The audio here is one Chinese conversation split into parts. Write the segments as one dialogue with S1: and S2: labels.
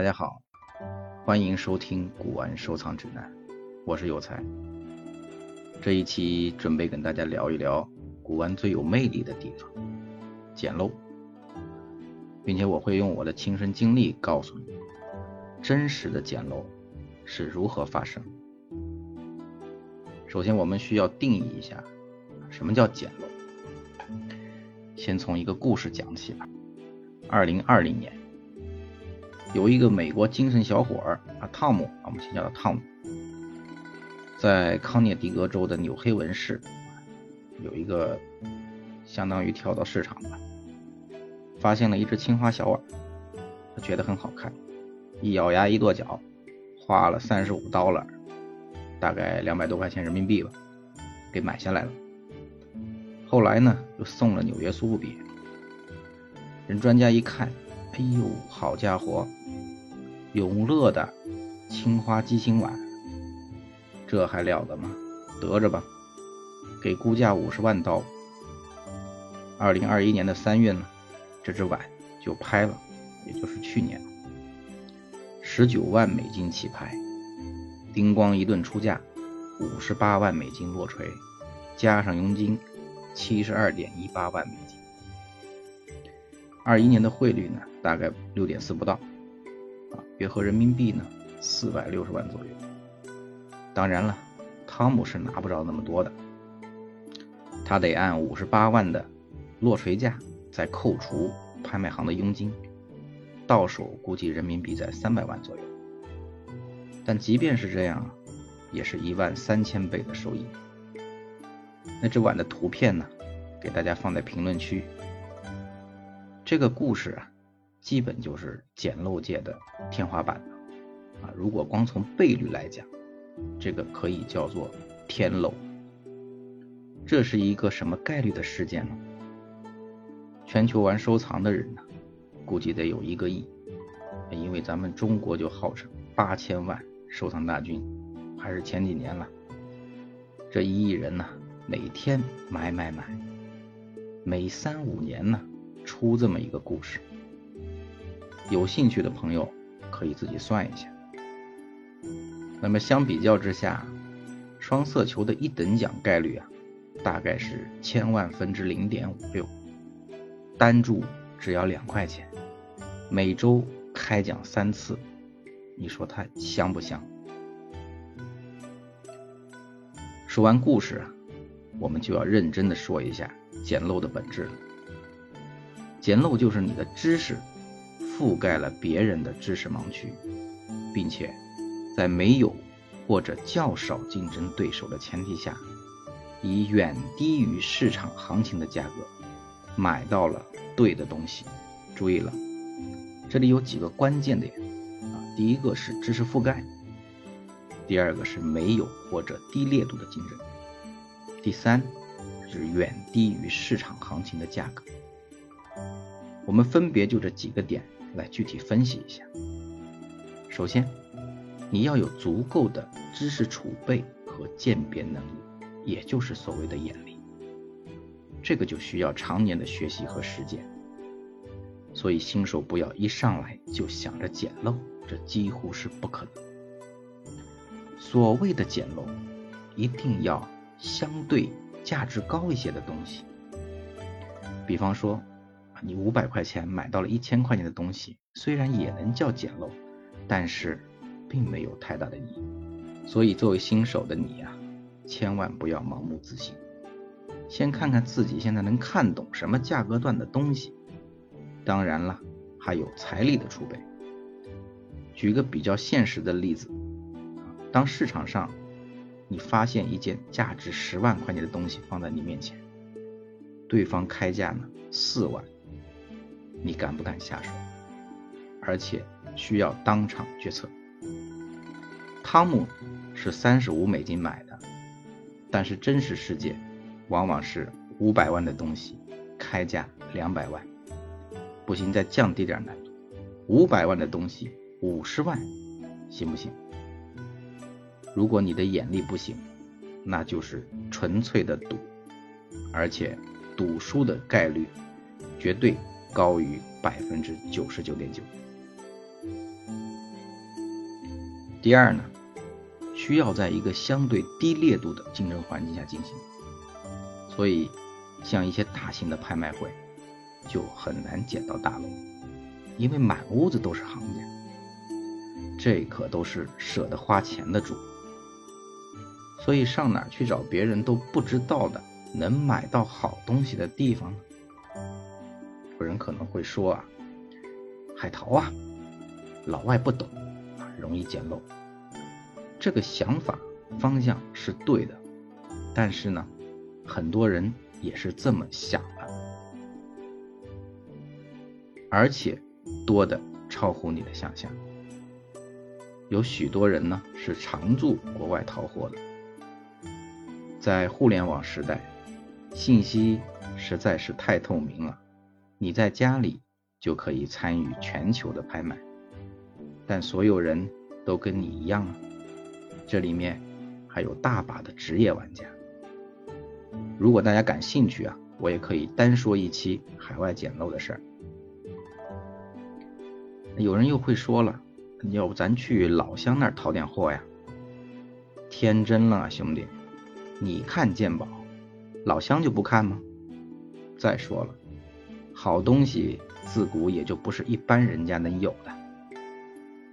S1: 大家好，欢迎收听古玩收藏指南，我是有才。这一期准备跟大家聊一聊古玩最有魅力的地方——捡漏，并且我会用我的亲身经历告诉你，真实的捡漏是如何发生。首先，我们需要定义一下什么叫捡漏。先从一个故事讲起吧。二零二零年，有一个美国精神小伙儿啊，汤姆啊，我们先叫他汤姆，在康涅狄格州的纽黑文市有一个相当于跳蚤市场吧，发现了一只青花小碗，他觉得很好看，一咬牙一跺脚，花了三十五刀了，大概两百多块钱人民币吧，给买下来了。后来呢，又送了纽约苏富比。人专家一看，哎呦，好家伙，永乐的青花鸡心碗，这还了得吗？得着吧，给估价五十万刀。二零二一年的三月呢，这只碗就拍了，也就是去年，十九万美金起拍，叮咣一顿出价，五十八万美金落锤，加上佣金。七十二点一八万美金，二一年的汇率呢，大概六点四不到，啊，约合人民币呢四百六十万左右。当然了，汤姆是拿不着那么多的，他得按五十八万的落锤价，再扣除拍卖行的佣金，到手估计人民币在三百万左右。但即便是这样，也是一万三千倍的收益。那只碗的图片呢？给大家放在评论区。这个故事啊，基本就是捡漏界的天花板了啊！如果光从倍率来讲，这个可以叫做天漏。这是一个什么概率的事件呢？全球玩收藏的人呢，估计得有一个亿，因为咱们中国就号称八千万收藏大军，还是前几年了，这一亿人呢。每天买买买，每三五年呢出这么一个故事。有兴趣的朋友可以自己算一下。那么相比较之下，双色球的一等奖概率啊，大概是千万分之零点五六，单注只要两块钱，每周开奖三次，你说它香不香？说完故事啊。我们就要认真的说一下捡漏的本质了。捡漏就是你的知识覆盖了别人的知识盲区，并且在没有或者较少竞争对手的前提下，以远低于市场行情的价格买到了对的东西。注意了，这里有几个关键点啊，第一个是知识覆盖，第二个是没有或者低烈度的竞争。第三是远低于市场行情的价格。我们分别就这几个点来具体分析一下。首先，你要有足够的知识储备和鉴别能力，也就是所谓的眼力。这个就需要常年的学习和实践。所以新手不要一上来就想着捡漏，这几乎是不可能。所谓的捡漏，一定要。相对价值高一些的东西，比方说，你五百块钱买到了一千块钱的东西，虽然也能叫捡漏，但是并没有太大的意义。所以，作为新手的你呀，千万不要盲目自信，先看看自己现在能看懂什么价格段的东西。当然了，还有财力的储备。举个比较现实的例子，当市场上。你发现一件价值十万块钱的东西放在你面前，对方开价呢四万，你敢不敢下手？而且需要当场决策。汤姆是三十五美金买的，但是真实世界往往是五百万的东西开价两百万，不行再降低点难度，五百万的东西五十万，行不行？如果你的眼力不行，那就是纯粹的赌，而且赌输的概率绝对高于百分之九十九点九。第二呢，需要在一个相对低烈度的竞争环境下进行，所以像一些大型的拍卖会就很难捡到大漏，因为满屋子都是行家，这可都是舍得花钱的主。所以上哪去找别人都不知道的能买到好东西的地方呢？有人可能会说啊，海淘啊，老外不懂啊，容易捡漏。这个想法方向是对的，但是呢，很多人也是这么想的，而且多的超乎你的想象。有许多人呢是常驻国外淘货的。在互联网时代，信息实在是太透明了。你在家里就可以参与全球的拍卖，但所有人都跟你一样啊。这里面还有大把的职业玩家。如果大家感兴趣啊，我也可以单说一期海外捡漏的事儿。有人又会说了，要不咱去老乡那儿淘点货呀？天真了，兄弟。你看鉴宝，老乡就不看吗？再说了，好东西自古也就不是一般人家能有的。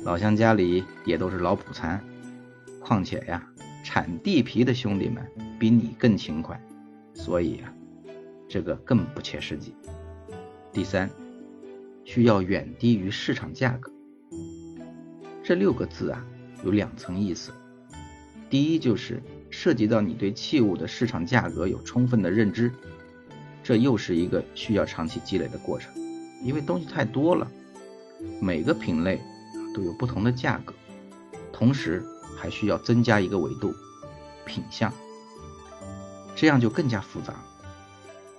S1: 老乡家里也都是老朴残，况且呀，产地皮的兄弟们比你更勤快，所以啊，这个更不切实际。第三，需要远低于市场价格。这六个字啊，有两层意思。第一就是。涉及到你对器物的市场价格有充分的认知，这又是一个需要长期积累的过程，因为东西太多了，每个品类都有不同的价格，同时还需要增加一个维度，品相，这样就更加复杂。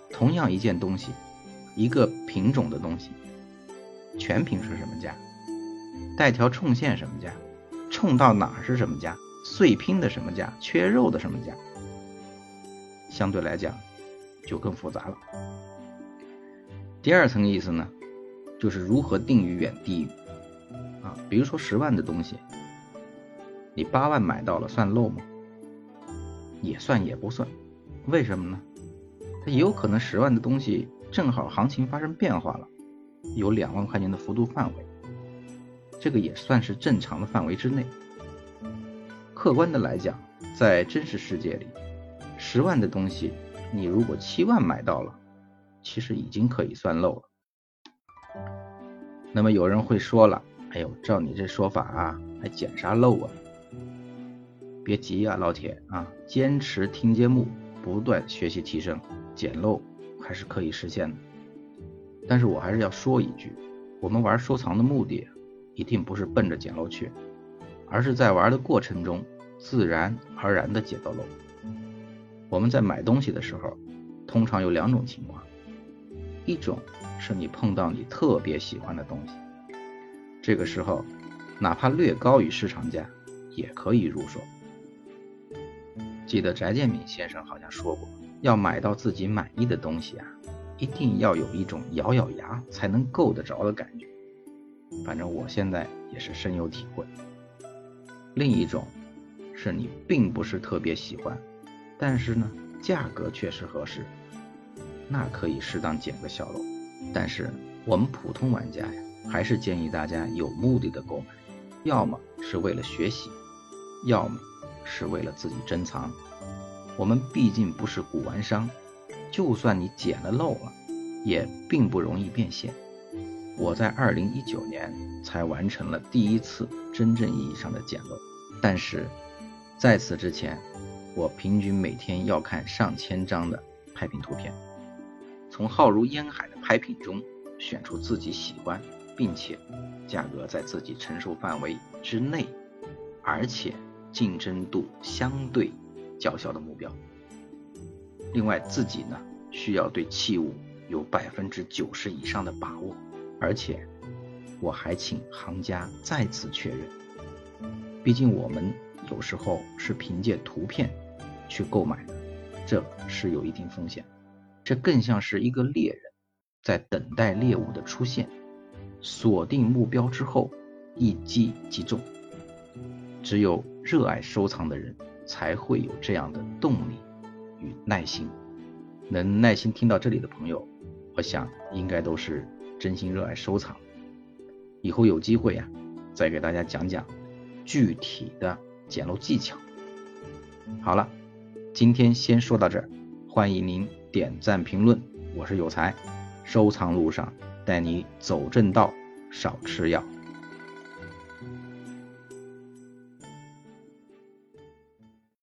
S1: 同样一件东西，一个品种的东西，全品是什么价？带条冲线什么价？冲到哪是什么价？碎拼的什么价，缺肉的什么价，相对来讲就更复杂了。第二层意思呢，就是如何定于远低于啊，比如说十万的东西，你八万买到了算漏吗？也算也不算，为什么呢？它也有可能十万的东西正好行情发生变化了，有两万块钱的幅度范围，这个也算是正常的范围之内。客观的来讲，在真实世界里，十万的东西，你如果七万买到了，其实已经可以算漏了。那么有人会说了，哎呦，照你这说法啊，还捡啥漏啊？别急啊，老铁啊，坚持听节目，不断学习提升，捡漏还是可以实现的。但是我还是要说一句，我们玩收藏的目的，一定不是奔着捡漏去。而是在玩的过程中，自然而然的捡到漏。我们在买东西的时候，通常有两种情况：一种是你碰到你特别喜欢的东西，这个时候哪怕略高于市场价，也可以入手。记得翟建敏先生好像说过，要买到自己满意的东西啊，一定要有一种咬咬牙才能够得着的感觉。反正我现在也是深有体会。另一种是你并不是特别喜欢，但是呢价格确实合适，那可以适当捡个小漏。但是我们普通玩家呀，还是建议大家有目的的购买，要么是为了学习，要么是为了自己珍藏。我们毕竟不是古玩商，就算你捡了漏了，也并不容易变现。我在二零一九年才完成了第一次真正意义上的捡漏，但是在此之前，我平均每天要看上千张的拍品图片，从浩如烟海的拍品中选出自己喜欢并且价格在自己承受范围之内，而且竞争度相对较小的目标。另外，自己呢需要对器物有百分之九十以上的把握。而且，我还请行家再次确认。毕竟我们有时候是凭借图片去购买，这是有一定风险。这更像是一个猎人，在等待猎物的出现，锁定目标之后一击即中。只有热爱收藏的人才会有这样的动力与耐心。能耐心听到这里的朋友，我想应该都是真心热爱收藏。以后有机会啊，再给大家讲讲具体的捡漏技巧。好了，今天先说到这儿，欢迎您点赞评论。我是有才，收藏路上带你走正道，少吃药。